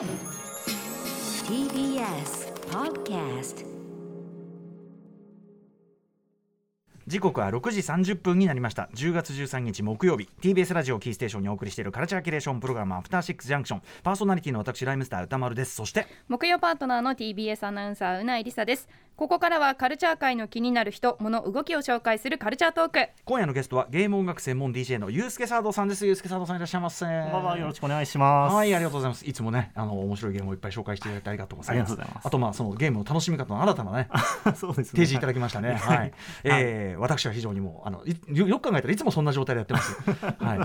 TBS Podcast 時刻は6時30分になりました。10月13日木曜日。TBS ラジオキーステーションにお送りしているカルチャーキュレーションプログラムアフターシックスジャンクション。パーソナリティの私ライムスター歌丸です。そして木曜パートナーの TBS アナウンサーうないりさですここからはカルチャー界の気になる人物動きを紹介するカルチャートーク今夜のゲストはゲーム音楽専門 DJ のユースケサードさんですユースケサードさんいらっしゃいませこんばんはよろしくお願いします。はいありがとうございますいつもねあの面白いゲームをいっぱい紹介していただいてありがとうございますありがとうございますあとまあそのゲームの楽しみ方の新たなねそうですね。提示いただきましたね。はい。えー私は非常にもうあのいよよく考えたらいつもそんな状態でやってます。はい。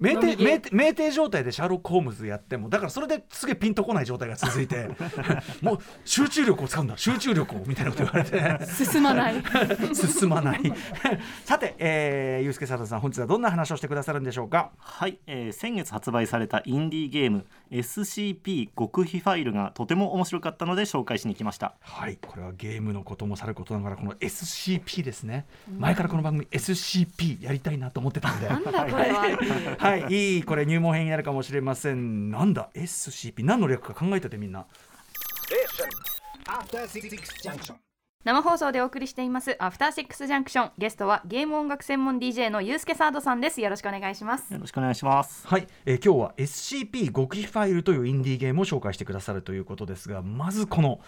酩酊酩酊酩酊状態でシャーロックホームズやってもだからそれですげえピンとこない状態が続いて、もう集中力を使うんだ集中力をみたいなこと言われて。進まない 進まない さて、えー、ゆうすけさださん本日はどんな話をしてくださるんでしょうか？はい、えー先月発売されたインディーゲーム SCP 極秘ファイルがとても面白かったので紹介しに来ました。はいこれはゲームのこともさることながらこの SCP ですね前からこの番組 SCP やりたいなと思ってたんでなんだこれははい、いいこれ入門編になるかもしれません。なんだ SCP 何の略か考えててみんな。Junction. 生放送でお送りしていますアフターシックスジャンクションゲストはゲーム音楽専門 DJ のゆうすけサードさんです。よろしくお願いします。よろしくお願いします。はい、えー今日は SCP 極秘ファイルというインディーゲームを紹介してくださるということですが、まずこの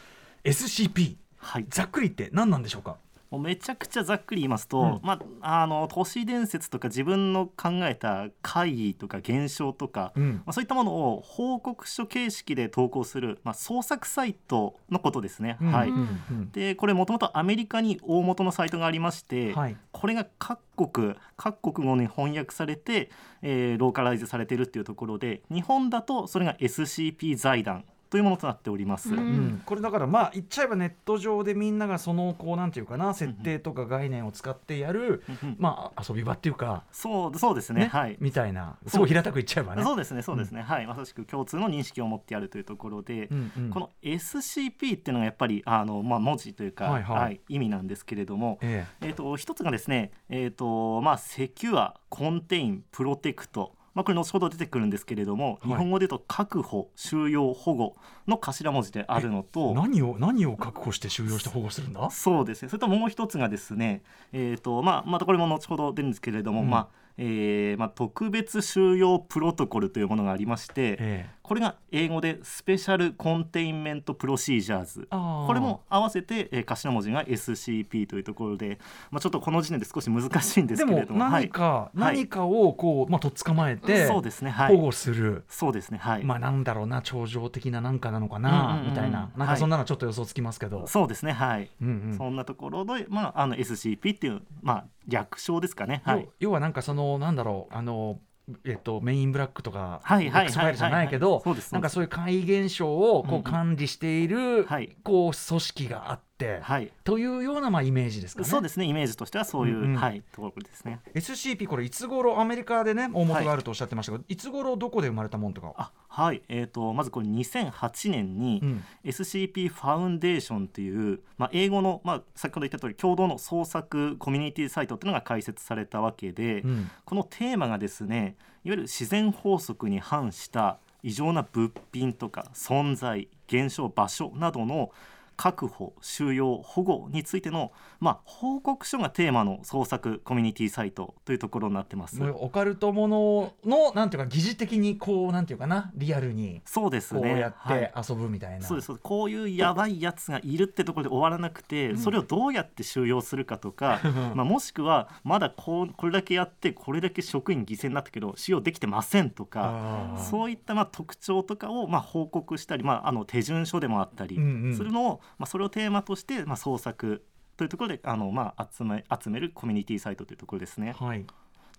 SCP はい、ざっくり言って何なんでしょうか？もうめちゃくちゃざっくり言いますと、うん。まああの都市伝説とか自分の考えた怪異とか現象とか、うん。まあ、そういったものを報告書形式で投稿する、まあ、創作サイトのことですね。はい、うん。うん。でこれもともとアメリカに大元のサイトがありまして、はい。これが各国各国語に翻訳されて、えーローカライズされているっていうところで日本だとそれが SCP 財団というものとなっております。うん。うん。これだからまあ言っちゃえばネット上でみんながそのこうなんていうかな設定とか概念を使ってやる、うんまあ遊び場っていうか、そうそうですね。はい。みたいな。すごい平たく言っちゃえばね。そうですねそうですね、はい。まさしく共通の認識を持ってやるというところで、うんうん。この SCP っていうのがやっぱりあの、まあ、文字というか、はいはい。意味なんですけれども、ええ。ー、と一つがですね、えーとまあ、 secure contain protect、まあ、これ後ほど出てくるんですけれども、はい。日本語で言うと確保収容保護の頭文字であるのえと何を何を確保して収容して保護するんだ？そうですね。それともう一つがですね、えーとまあ、またこれも後ほど出るんですけれども、うん。まあえーまあ、特別収容プロトコルというものがありまして、えこれが英語でスペシャルコンテインメントプロシージャーズ。これも合わせて、えー頭文字が SCP というところで、まあ、ちょっとこの時点で少し難しいんでですもけれども。何か、はい。何かをこう、まあ、とっ捕まえてそうですねはい。保護する、そうですねはい、まあなんだろうな超常的ななんかなのかな、みたいな。なんかそんなのちょっと予想つきますけど、そうですねはい、うんうん。そんなところで、まあ、あの SCP っていう、まあ、略称ですかね。はい。要要はなんかそのなんだろうあのえっと、メインブラックとか、はいはい X ファイルじゃないけどなんかそういう怪異現象をこう管理している、はい。こう組織があって、はい。というようなまあイメージですかね。そうですねイメージとしてはそういう、うんうん。はい、ところですね。SCP これいつ頃アメリカでね大元があるとおっしゃってましたけど、い、つ頃どこで生まれたもんとか？あはい。えー、とまずこれ2008年に、うん。SCP ファウンデーションという、まあ、英語の、まあ、先ほど言った通り共同の創作コミュニティサイトっていうのが開設されたわけで、うん。このテーマがですねいわゆる自然法則に反した異常な物品とか存在現象場所などの確保収容保護についての、まあ、報告書がテーマの創作コミュニティサイトというところになってます。オカルトもののなんていうか疑似的にこうなんていうかなリアルにそうですね。こうやっはい。て遊ぶみたいな、そうです。そうですこういうやばいやつがいるってところで終わらなくて、それをどうやって収容するかとか、まあ、もしくはまだこうこれだけやってこれだけ職員犠牲になったけど使用できてませんとかそういったまあ特徴とかをまあ報告したり、まあ、あの手順書でもあったりうんうん。するのを、まあ、それをテーマとしてまあ創作というところであの、まあ、集め集めるコミュニティサイトというところですね。はい。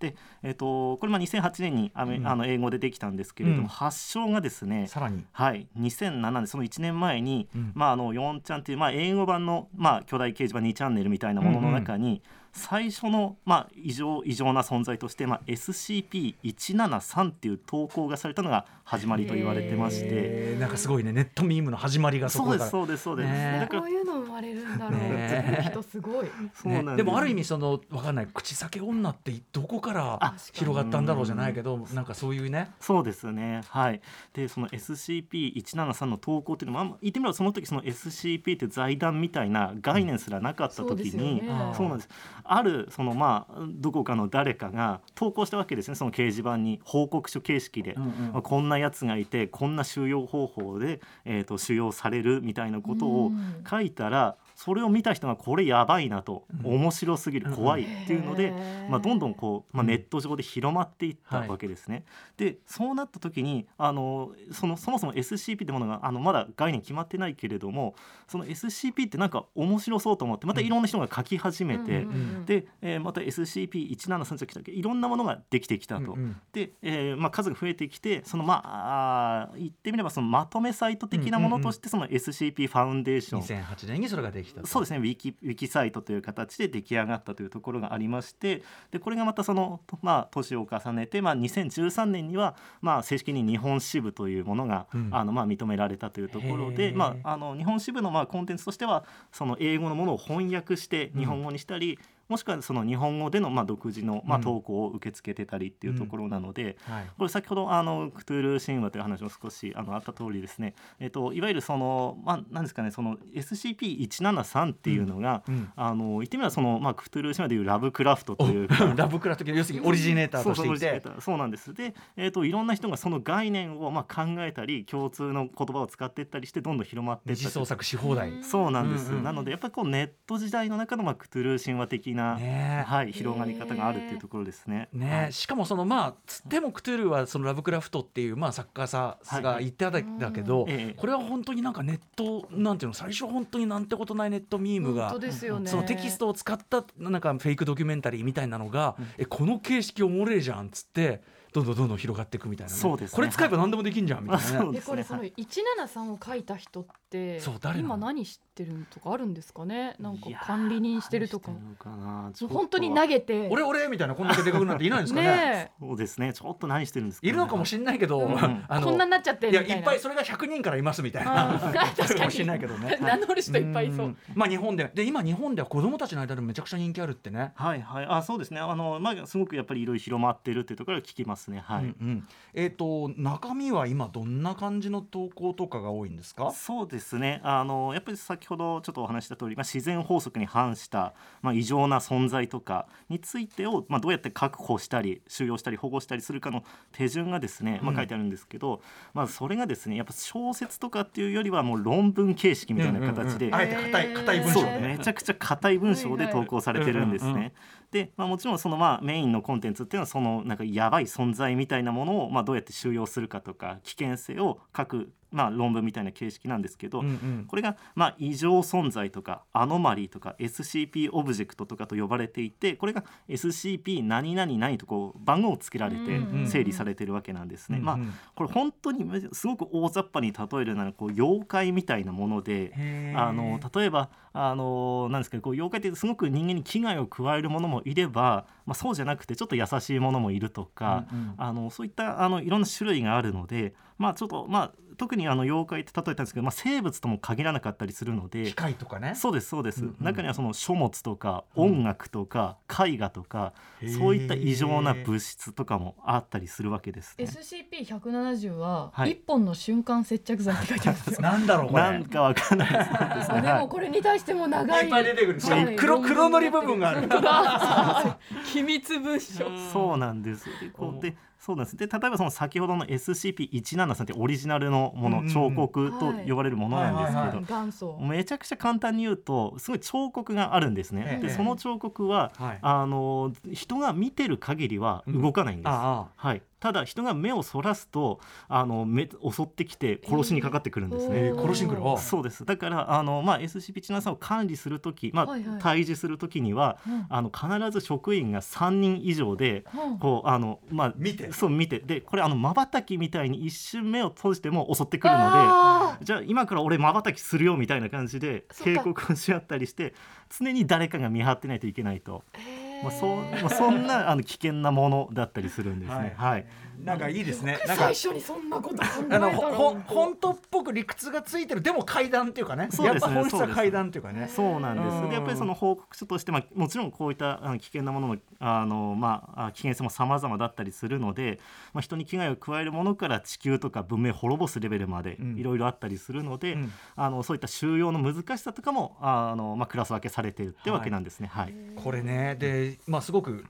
で、えっとこれまあ2008年にアメ、うん。あの英語でできたんですけれども、うん。発祥がですねさらに。はい、2007年その1年前に、うん。まあ、あの4ちゃんっていう、まあ、英語版の、まあ、巨大掲示板2チャンネルみたいなものの中に、最初の、まあ、異常異常な存在として、まあ、SCP-173 っていう投稿がされたのが始まりと言われてまして。えーなんかすごいね。ネットミームの始まりがそこから。そうですそうですそうです、ね。こういうの生まれるんだろうね。人すごい。そうなんね、でもある意味そのわかんない。口裂け女ってどこからあ広がったんだろうじゃないけどなんかそういうね。そうですね。はい。で、その SCP-173 の投稿っていうのも、あんま言ってみればその時その SCP って財団みたいな概念すらなかったそうですよ時に、ねそうなんです。あるそのまあどこかの誰かが投稿したわけですね。その掲示板に報告書形式で、うんうんまあ、こんなやつがいて、こんな収容方法でえっ、と収容されるみたいなことをうん書いたら。それを見た人がこれやばいなと、うん。面白すぎる怖いっていうので、まあ、どんどんこう、まあ、うん。ネット上で広まっていったはいわけですね。でそうなった時にあのそのそもそも SCP ってものがあのまだ概念決まってないけれどもその SCP ってなんか面白そうと思ってまたいろんな人が書き始めて、うんで、えーまた SCP-173 じゃきたいろんなものができてきたと。うんうん。で、えーまあ、数が増えてきてそのまあ言ってみればそのまとめサイト的なものとしてその SCP ファウンデーション、2008年にそれができたと。そうですね。ウィキウィキサイトという形で出来上がったというところがありましてでこれがまたその、とまあ、年を重ねて、まあ、2013年には、まあ、正式に日本支部というものが、うん。あのまあ、認められたというところへで、ー。まあ、あの日本支部のまあコンテンツとしてはその英語のものを翻訳して日本語にしたり、もしくはその日本語でのまあ独自のまうん。あ投稿を受け付けてたりっていうところなので、はい。これ先ほどあのクトゥール神話という話も少しあのあった通りですね、えっといわゆるそのまあなんですかねその SCP-173 っていうのが、うん。あの言ってみればそのまあクトゥール神話でいうラブクラフトというか。ラブクラフト的な要するにオリジネーターとして。いそうそうてそうなんです。で、えー、といろんな人がその概念をまあ考えたり共通の言葉を使っていったりしてどんどん広まっていった二次創作し放題。うん。そうなんです、うんうんなのでやっぱりこうネット時代の中のまあクトゥルー神話的な、ね。はい、広がり方があるっていうところですね。ね。はい。しかもそのまあつってもクトゥルーはそのラブクラフトっていうまあ作家さが言ってたん。だけど、これは本当になんかネットなんていうの最初本当になんてことないネットミームが本当ですよね。そのテキストを使ったなんかフェイクドキュメンタリーみたいなのが、えこの形式おもれえじゃんっつってどんどんどんどん広がっていくみたいなね、そうですね。これ使えば何でもできんじゃんみたいなね。あそうですね。でこれそのはい。173を書いた人ってそう誰なの？今何してるとかあるんですかね？なんか管理人してるとか。何してるのかな？ちょっと。本当に投げて。俺俺みたいなこんだけでかくなっていないんですかね。ねそうですね。ちょっと何してるんですか、いるのかもしれないけど、うん。あのえこんなになっちゃっていやみたいな。いっぱいそれが100人からいますみたいあなー確かに。かもしれないけどね。名乗る人いっぱいいそう。ん。まあ日本でで今日本では子供たちの間でもめちゃくちゃ人気あるってね。はいはい。あそうですね。あのまあすごくやっぱりいろいろ広まってるっていうところは聞きますね。はい、うんうん。えっ、と中身は今どんな感じの投稿とかが多いんですか？そうですね。あのやっぱり先ほどちょっとお話しした通り、まあ、自然法則に反した、まあ、異常な存在とかについてを、まあ、どうやって確保したり収容したり保護したりするかの手順がですね、まあ、うん。書いてあるんですけど、まあ、それがですねやっぱ小説とかっていうよりはもう論文形式みたいな形で、うんうんうん。あえて硬い硬い文章で。めちゃくちゃ硬い文章で投稿されてるんですね。はいはいで、まあ、もちろんそのまあメインのコンテンツっていうのはそのなんかやばい存罪みたいなものをまあどうやって収容するかとか危険性を各まあ論文みたいな形式なんですけど、うんうん。これがまあ異常存在とかアノマリーとか SCP オブジェクトとかと呼ばれていてこれが SCP 何々何とこう番号をつけられて整理されてるわけなんですね。まあうん。うんこれ本当にすごく大雑把に例えるならこう妖怪みたいなものであの例えばあのなんですかこう妖怪ってすごく人間に危害を加えるものもいれば、まあ、そうじゃなくてちょっと優しいものもいるとか、うんうん。あのそういったあのいろんな種類があるので、まあ、ちょっとまあ特にあの妖怪って例えたんですけど、まあ、生物とも限らなかったりするので機。械とかね。そうですそうです、うんうん。中にはその書物とかうん音楽とか絵画とか、へーそういった異常な物質とかもあったりするわけですね。SCP-170 ははい。一本の瞬間接着剤って書いてあるんです。よなんだろうこれ。なんかわかんないです。ね。あでもこれに対しても長い。いっぱい出てくる。し黒黒塗り部分がある。本当だ。機密文書。そうなんです。でこうでそうなんです。で例えばその先ほどの SCP-173 ってオリジナルのもの、彫刻と呼ばれるものなんですけど、めちゃくちゃ簡単に言うとすごい彫刻があるんですね。ええ。でその彫刻は、はい。あの人が見てる限りは動かないんです。あ。はい、ただ人が目をそらすとあの目襲ってきて殺しにかかってくるんですね。えー。殺しに来る。あそうです。だからあの、まあ、SCP-17 を管理する時、まあはい。はい対峙する時には、うん。あの必ず職員が3人以上でうん。こうあの、まあ、見て。そう見て。でこれあの瞬きみたいに一瞬目を閉じても襲ってくるのあでじゃあ今から俺瞬きするよみたいな感じで警告をし合ったりして常に誰かが見張ってないといけないと、ーへーまあ、そうまあそんなあの危険なものだったりするんですね。はい。なんかいいですね。なんか最初にそんなこと考えたあのらほ本当っぽく理屈がついてる。でも階段っていうかね。そうですねやっぱ本質は階段っていうかね。そうなんです、うん。でやっぱりその報告書として、まあ、もちろんこういったあの危険なもののあの、まあ、あ危険性も様々だったりするので、まあ、人に危害を加えるものから地球とか文明を滅ぼすレベルまでうん。いろいろあったりするので、うん。あのそういった収容の難しさとかもあの、まあ、クラス分けされてるってわけなんですね。はい。これねでまあすごく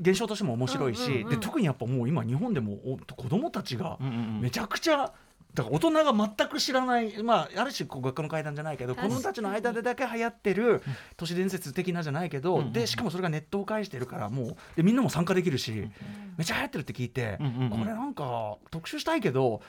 現象としても面白いし、うんうんうん。で特にやっぱもう今日本でもお子供たちがうんうんうん。めちゃくちゃだから大人が全く知らない、まあ、ある種こう学校の階段じゃないけど子供たちの間でだけ流行ってる都市伝説的なじゃないけど、うんうんでしかもそれがネットを介してるからもうでみんなも参加できるし、めちゃ流行ってるって聞いて、うんうんうん。これなんか特集したいけど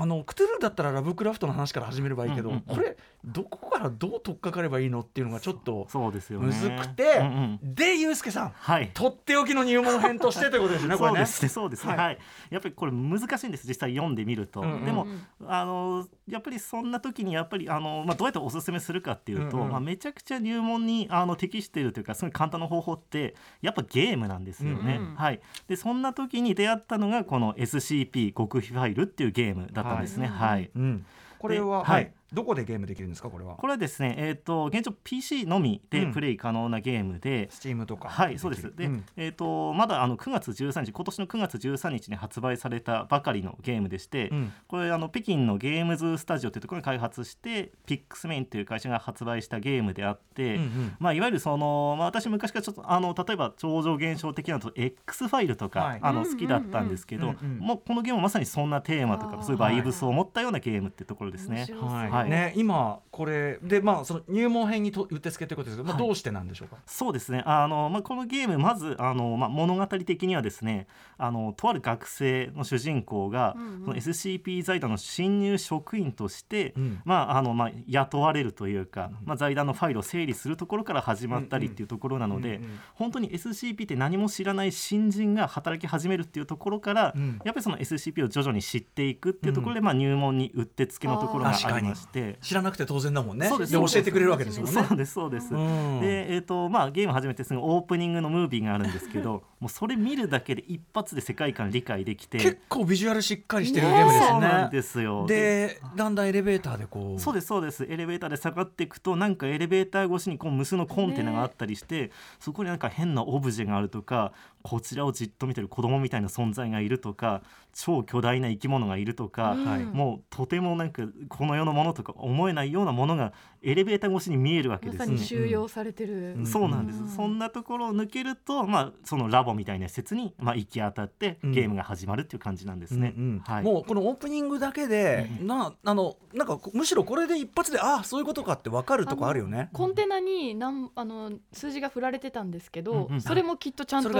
あのクトゥルーだったらラブクラフトの話から始めればいいけど、うんうんうんこれどこからどう取っかかればいいのっていうのがちょっとそうですよね。むずくて、うんうん。でユうスケさんはい。とっておきの入門編としてということですねこれね。そうですねははい。い。やっぱりこれ難しいんです実際読んでみると、うんうんでもあのやっぱりそんな時にやっぱりあの、まあ、どうやっておすすめするかっていうと、うんうんまあ、めちゃくちゃ入門にあの適しているというかすごい簡単な方法ってやっぱゲームなんですよね。うんうんはい、でそんな時に出会ったのがこの SCP 極秘ファイルっていうゲームだったんですね。はい。はい。うん、これは、ではいどこでゲームできるんですかこれは？これはですね、えー、と現状 PC のみでプレイ可能なゲームで、スチームとかはい、そうです。で、うん。えっ、とまだあの9月13日、今年の9月13日に発売されたばかりのゲームでして、うん。これあの北京のゲームズスタジオというところが開発して、ピックスメインという会社が発売したゲームであって、うんうん。まあいわゆるそのまあ私昔からちょっとあの例えば超常現象的なのと X ファイルとか、はい。あの好きだったんですけど、うんうんうんもうこのゲームはまさにそんなテーマとかそういうバイブスを持ったようなゲームっていうところですね。はいね、今これでまあその入門編にとうってつけということですけど、まあ、はい。どうしてなんでしょうか、そうですね。あの、まあ、このゲームまずあの、まあ、物語的にはですねあのとある学生の主人公が、うんうん。その SCP 財団の新入職員として、うん。まああのまあ、雇われるというか、まあ、財団のファイルを整理するところから始まったりっていうところなので、うんうん本当に SCP って何も知らない新人が働き始めるっていうところから、うんやっぱりその SCP を徐々に知っていくっていうところで、まあ、入門にうってつけのところがありまして。知らなくて当然だもんね。で教えてくれるわけですもんね。そうです。そうです、うん。で、えーとまあ、ゲーム始めてすぐオープニングのムービーがあるんですけど もうそれ見るだけで一発で世界観理解できて。結構ビジュアルしっかりしてるゲームですよそうなんねですよ。でだんだんエレベーターでこう。そうですそうです。エレベーターで下がっていくとなんかエレベーター越しにこう無数のコンテナがあったりして、そこになんか変なオブジェがあるとかこちらをじっと見てる子供みたいな存在がいるとか超巨大な生き物がいるとか、うん。はいもうとてもなんかこの世のものとか思えないようなものがエレベーター越しに見えるわけですね。に収容されてる、うん。そうなんです、うん。そんなところを抜けると、まあ、そのラボみたいな施設に、まあ、行き当たってうん。ゲームが始まるっていう感じなんですね。うんうんはい、もうこのオープニングだけで、なあのなんかこむしろこれで一発でああそういうことかって分かるとこあるよね。コンテナになんあの数字が振られてたんですけど、うんうん。それもきっとちゃんとつ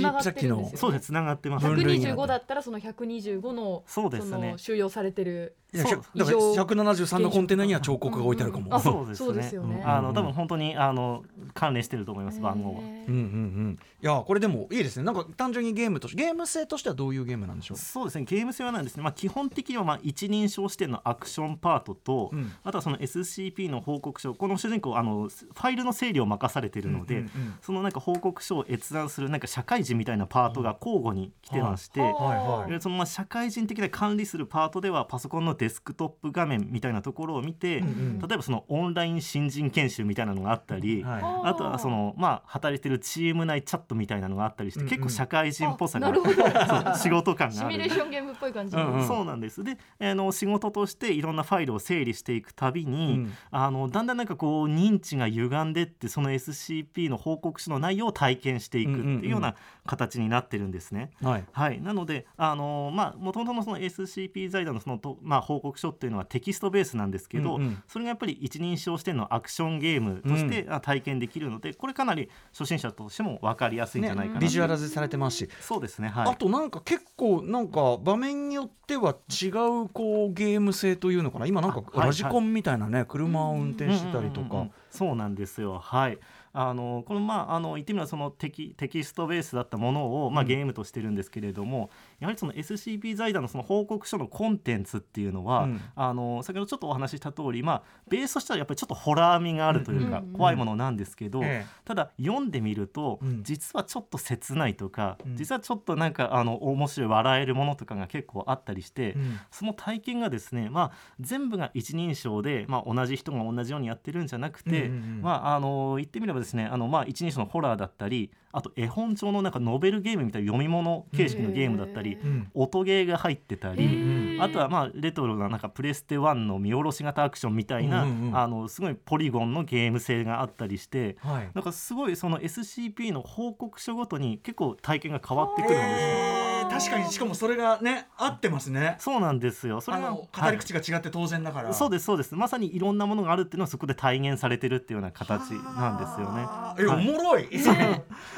ながってるんですよ、ね。そうですつながってます。分類になって125だったらその125のそうですね。の収容されてるいやそうだから異常173のコンテナには彫刻が置いてあるかも。あそうですね。よね。うん。あの多分本当にあの関連してると思います番号は。うんうんうん、いやこれでもいいですね。なんか単純にゲームとしてゲーム性としてはどういうゲームなんでしょう？そうですね。ゲーム性はなんですね、まあ、基本的にはまあ一人称視点のアクションパートと、うん。あとはその SCP の報告書。この主人公あのファイルの整理を任されているので、うんうんうん。そのなんか報告書を閲覧するなんか社会人みたいなパートが交互に来てまして、はいはい。でそのまあ社会人的な管理するパートではパソコンのデスクトップ画面みたいなところを見て、うんうん。例えばそのオンライン新人研修みたいなのがあったり、はい。ああとはそのまあ働いてるチーム内チャットみたいなのがあったりして、うんうん。結構社会人っぽさがそう仕事感シがある。ミュレーションゲームっぽい感じ。うんうん。そうなんです。であの仕事としていろんなファイルを整理していくたびに、うん。あのだんだんなんかこう認知が歪んでってその SCP の報告書の内容を体験していくっていうような形になってるんですね。はい。はい、なのであのまあもともとのその SCP 財団のそのと、まあ、報告書っていうのはテキストベースなんですけど、うんうん。それがやっぱり一人称視点のアクションゲームとしてあ体験できるので、これかなり初心者としても分かりやすいんじゃないかな。と、ビジュアライズされてますし、そうですねはい。あとなんか結構なんか場面によっては違うこうゲーム性というのかな。今なんかラジコンみたいなね、車を運転してたりとか、うんうんうん。そうなんですよはい。あのこのまああの言ってみればそのテキテキストベースだったものを、まあ、うん。ゲームとしてるんですけれども、やはりその SCP 財団のその報告書のコンテンツっていうのは、うん。あの先ほどちょっとお話しした通りまあベースとしてはやっぱりちょっとホラー味があるというか、怖いものなんですけど、えただ読んでみると、うん。実はちょっと切ないとか、うん。実はちょっとなんかあの面白い笑えるものとかが結構あったりして、その体験がですね、まあ、全部が一人称で、まあ、同じ人が同じようにやってるんじゃなくて、まあ、あの言ってみればですねあの、まあ、一人称のホラーだったりあと絵本調のなんかノベルゲームみたいな読み物形式のゲームだったり、へうん音ゲーが入ってたり。あとはまあレトロななんかプレステ1の見下ろし型アクションみたいな、あのすごいポリゴンのゲーム性があったりしてはいなんかすごいその SCP の報告書ごとに結構体験が変わってくるんですよ。えー。確かにしかもそれがね合ってますね。そうなんですよ。それがあの語り口が違って当然だから、そうですそうです。まさにいろんなものがあるっていうのはそこで体現されてるっていうような形なんですよね。あーえおもろい、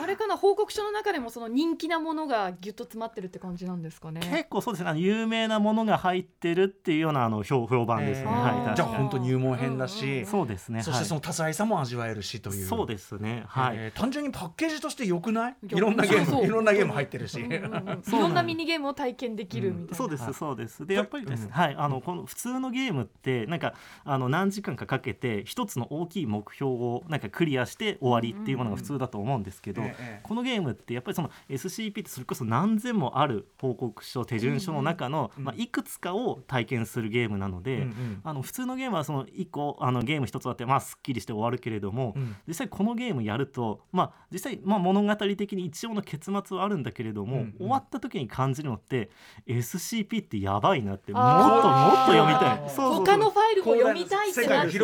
あれかな報告書の中でもその人気なものがギュッと詰まってるって感じなんですかね。結構そうですね。あの有名なものが入ってるっていうようなあの評評判ですね。えー。はい、じゃあ本当入門編だし、うんそうですね。そしてそのは多彩さも味わえるしといいう。そうですね。はい。えー単純にパッケージとして良くない？い。ろんなゲームいろんなゲーム入ってるし、うんうんうん いそうなんです。ろんなミニゲームを体験できるみたいな。そうですそうです。でやっぱりですはいあのこの普通のゲームってなんかあの何時間かかけて一つの大きい目標をなんかクリアして終わりっていうものが普通だと思うんですけど、ええこのゲームってやっぱりその SCP ってそれこそ何千もある報告書手順書の中の、うん。まあ、いくつかを体験するゲームなので、あの普通のゲームはその1個あのゲーム1つあってまあすっきりして終わるけれども、うん。実際このゲームやると、まあ、実際、まあ、物語的に一応の結末はあるんだけれども、終わった時に感じるのって SCP ってやばいなってもっともっと読みたい。そうそうそう。他のファイルも読みたいってなって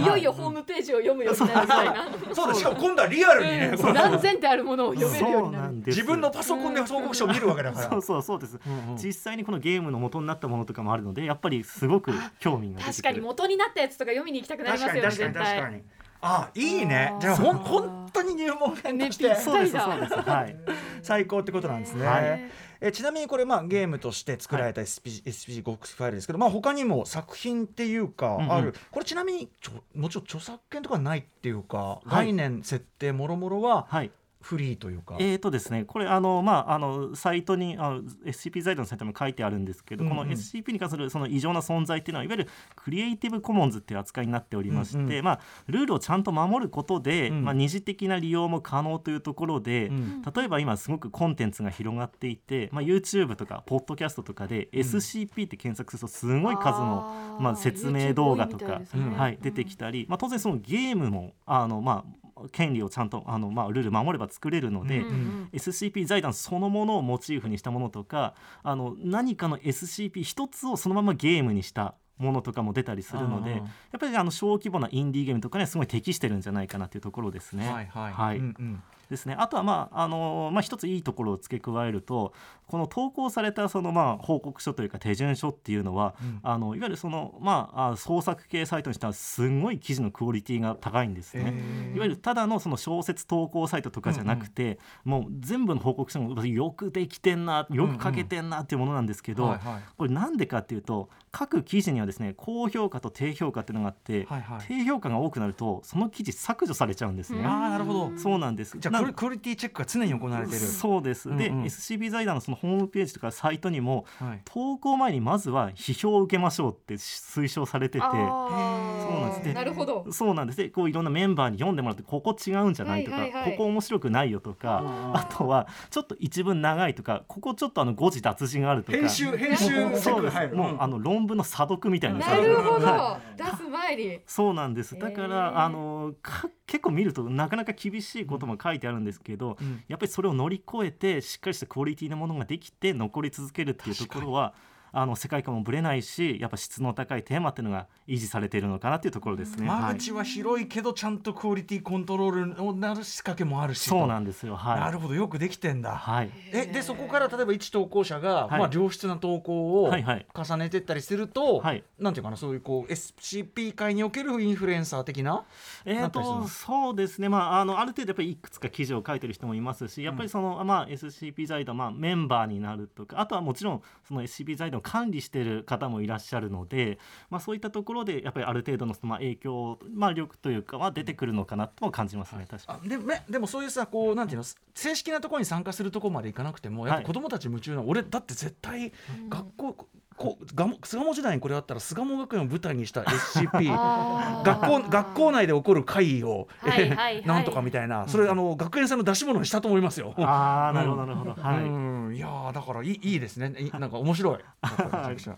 いよいよホームページを読むようになる。みたいな。そうだしかも今度はリアルにね、うん。何千ってあるものを読めるようになる。なんです。自分のパソコンで報告書を見るわけだから。そうそうそう。です、うんうん。実際にこのゲームの元になったものとかもあるのでやっぱりすごく興味が出てくる。確かに元になったやつとか読みに行きたくなりますよね絶対。に。あいいね。じゃあほんそう本当に入門編として、ねそうですそうですはい最高ってことなんですね、はい。えちなみにこれまあゲームとして作られた SP、SPG ゴックスファイルですけど、まあ、他にも作品っていうかうんうん。ある、これちなみにちょもちろん著作権とかないっていうか、はい。概念設定もろもろははいフリーというか、えーとですね、これあの、まあ、あのサイトにあの SCP 財団のサイトにも書いてあるんですけど、うんうん。この SCP に関するその異常な存在っていうのはいわゆるクリエイティブコモンズっていう扱いになっておりまして、うんうんまあ、ルールをちゃんと守ることで、うん。まあ、二次的な利用も可能というところで、うん例えば今すごくコンテンツが広がっていて、まあ、YouTube とかポッドキャストとかで SCP って検索するとすごい数の、まあ、説明動画とかね。はい、出てきたり、まあ、当然そのゲームもあの、まあ、権利をちゃんとあの、まあ、ルール守れば作れるので、うんうん SCP 財団そのものをモチーフにしたものとかあの何かの SCP 一つをそのままゲームにしたものとかも出たりするのでやっぱりあの小規模なインディーゲームとかにはすごい適してるんじゃないかなというところですね。はいはい、はい。うんうんですね、あとは、まああのまあ、一ついいところを付け加えるとこの投稿されたその、まあ、報告書というか手順書っていうのは、うん。あのいわゆるその、まあ、あ創作系サイトにしてはすごい記事のクオリティが高いんですね。いわゆるただのその小説投稿サイトとかじゃなくて、もう全部の報告書もよくできてんなよく書けてんなっていうものなんですけど、はいはい。これなんでかっていうと各記事にはですね高評価と低評価っていうのがあって、はいはい。低評価が多くなるとその記事削除されちゃうんですね。あーなるほど。そうなんです。じゃあクオリクオリティチェックが常に行われてる。そうです、でうんうん。SCB 財団のそのホームページとかサイトにもはい。投稿前にまずは批評を受けましょうって推奨されてて。そうなんです。ねなるほど。そうなんです。でこういろんなメンバーに読んでもらってここ違うんじゃないとか、はいはいはい。ここ面白くないよとかあとはちょっと一文長いとかここちょっとあの誤字脱字があるとか。編集編集。そうです。ックが入るもうあの論文の査読みたいな。なるほはど。出す前に。そうなんです。だから、へー。あのか結構見るとなかなか厳しいことも書いてあるんですけど、うん。やっぱりそれを乗り越えてしっかりしたクオリティのものができて残り続けるっていうところはあの世界観もぶれないしやっぱ質の高いテーマっていうのが維持されているのかなっていうところですね。はい。間口は広いけどちゃんとクオリティコントロールをなる仕掛けもあるしと。そうなんですよ。はい。なるほど。よくできてんだ、はい。えでそこから例えば一投稿者が、はい。まあ、良質な投稿を重ねてったりすると、はい。なんていうかなそういうこう SCP 界におけるインフルエンサー的な？えー、とそうですね、まあ、あのある程度やっぱりいくつか記事を書いてる人もいますしやっぱりその、まあ、SCP 財団、まあ、メンバーになるとかあとはもちろんその SCP 財団を管理してる方もいらっしゃるので、まあ、そういったところでやっぱりある程度のその、まあ、影響、まあ、力というかは出てくるのかなとも感じますね、確かに。あでめでもそういうさこうなんていうの正式なところに参加するところまでいかなくてもやっぱ子供たち夢中な、俺だって絶対学校、こうがも巣鴨時代にこれあったら巣鴨学園を舞台にした SCP 学校学校内で起こる会議を、はいはいはい。なんとかみたいなそれ、あの学園祭の出し物にしたと思いますよ。あーなるほどなるほど、はい。うん。いやーだからいいいいですね。いなんか面白い。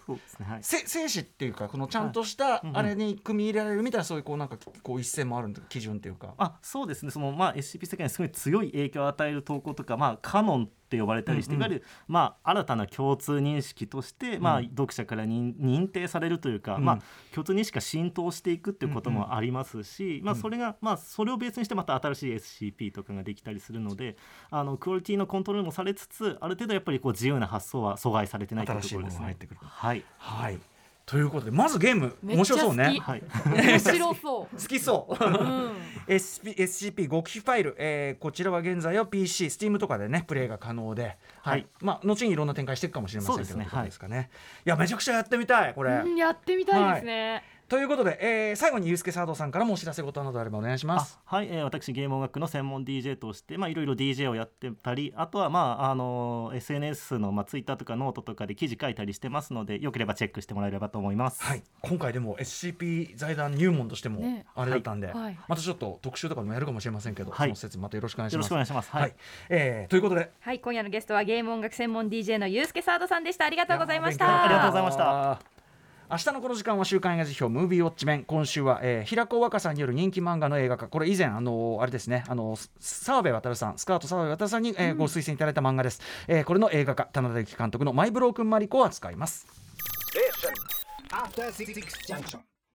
そうですね。はい。せ精子っていうかこのちゃんとしたあれに組み入れられるみたいなそういうこうなんかこう一線もあるんだ基準っていうか。あそうですね。その、まあ、SCP 世界にすごい強い影響を与える投稿とか、まあ、カノンって呼ばれたりして、うんうん。いわゆる、まあ、新たな共通認識として、まあ、うん読者から認認定されるというか、うん。まあ、共通認識が浸透していくっていうこともありますし、まあ、それが、まあ、それをベースにしてまた新しい SCP とかができたりするのであのクオリティのコントロールもされつつある程度やっぱりこう自由な発想は阻害されてないというところですね。新しいものが入ってくる。はい。はいということでまずゲーム面白そうね。はい面白そ 好きそう。う。うん。SCP, 極秘ファイル、えーこちらは現在は PC、Steam とかでねプレイが可能で、はいはいまあ後にいろんな展開していくかもしれませんけどそうですねですかね。い、やめちゃくちゃやってみたいこれ。うんやってみたいですね。ということで、えー最後にゆうすけサードさんからもお知らせ事などあればお願いします。あはい、えー私ゲーム音楽の専門 DJ としてまあいろいろ DJ をやってたりあとはまああの SNS のまあ Twitter とかノートとかで記事書いたりしてますのでよければチェックしてもらえればと思います。はい、今回でも SCP 財団入門としてもね。あれだったんで、はい。はい。またちょっと特集とかでもやるかもしれませんけど、はい。その説またよろしくお願いしよろます。しくお願いします。ははい。い、えーということで。はい。今夜のゲストはゲーム音楽専門 DJ のゆうすけサードさんでした。ありがとうございました。ありがとうございました明日のこの時間は週刊映画辞表ムービーウォッチメン。今週は、えー、平子若さんによる人気漫画の映画化。これ以前あのーあれですねあのー澤部渉さんスカート澤部渉さんに、えーご推薦いただいた漫画です、えーこれの映画化棚田幸監督のマイブロークンマリコを扱います.